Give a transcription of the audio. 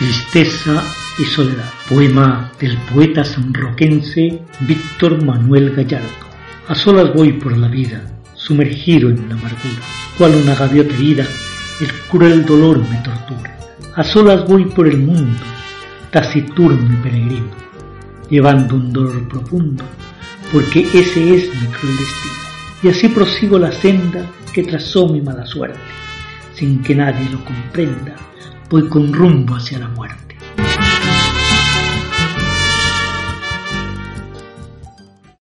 Tristeza y soledad. Poema del poeta sanroquense Víctor Manuel Gallardo. A solas voy por la vida, sumergido en la amargura. Cual una gaviota herida, el cruel dolor me tortura. A solas voy por el mundo, taciturno y peregrino, llevando un dolor profundo, porque ese es mi cruel destino. Y así prosigo la senda que trazó mi mala suerte, sin que nadie lo comprenda voy con rumbo hacia la muerte.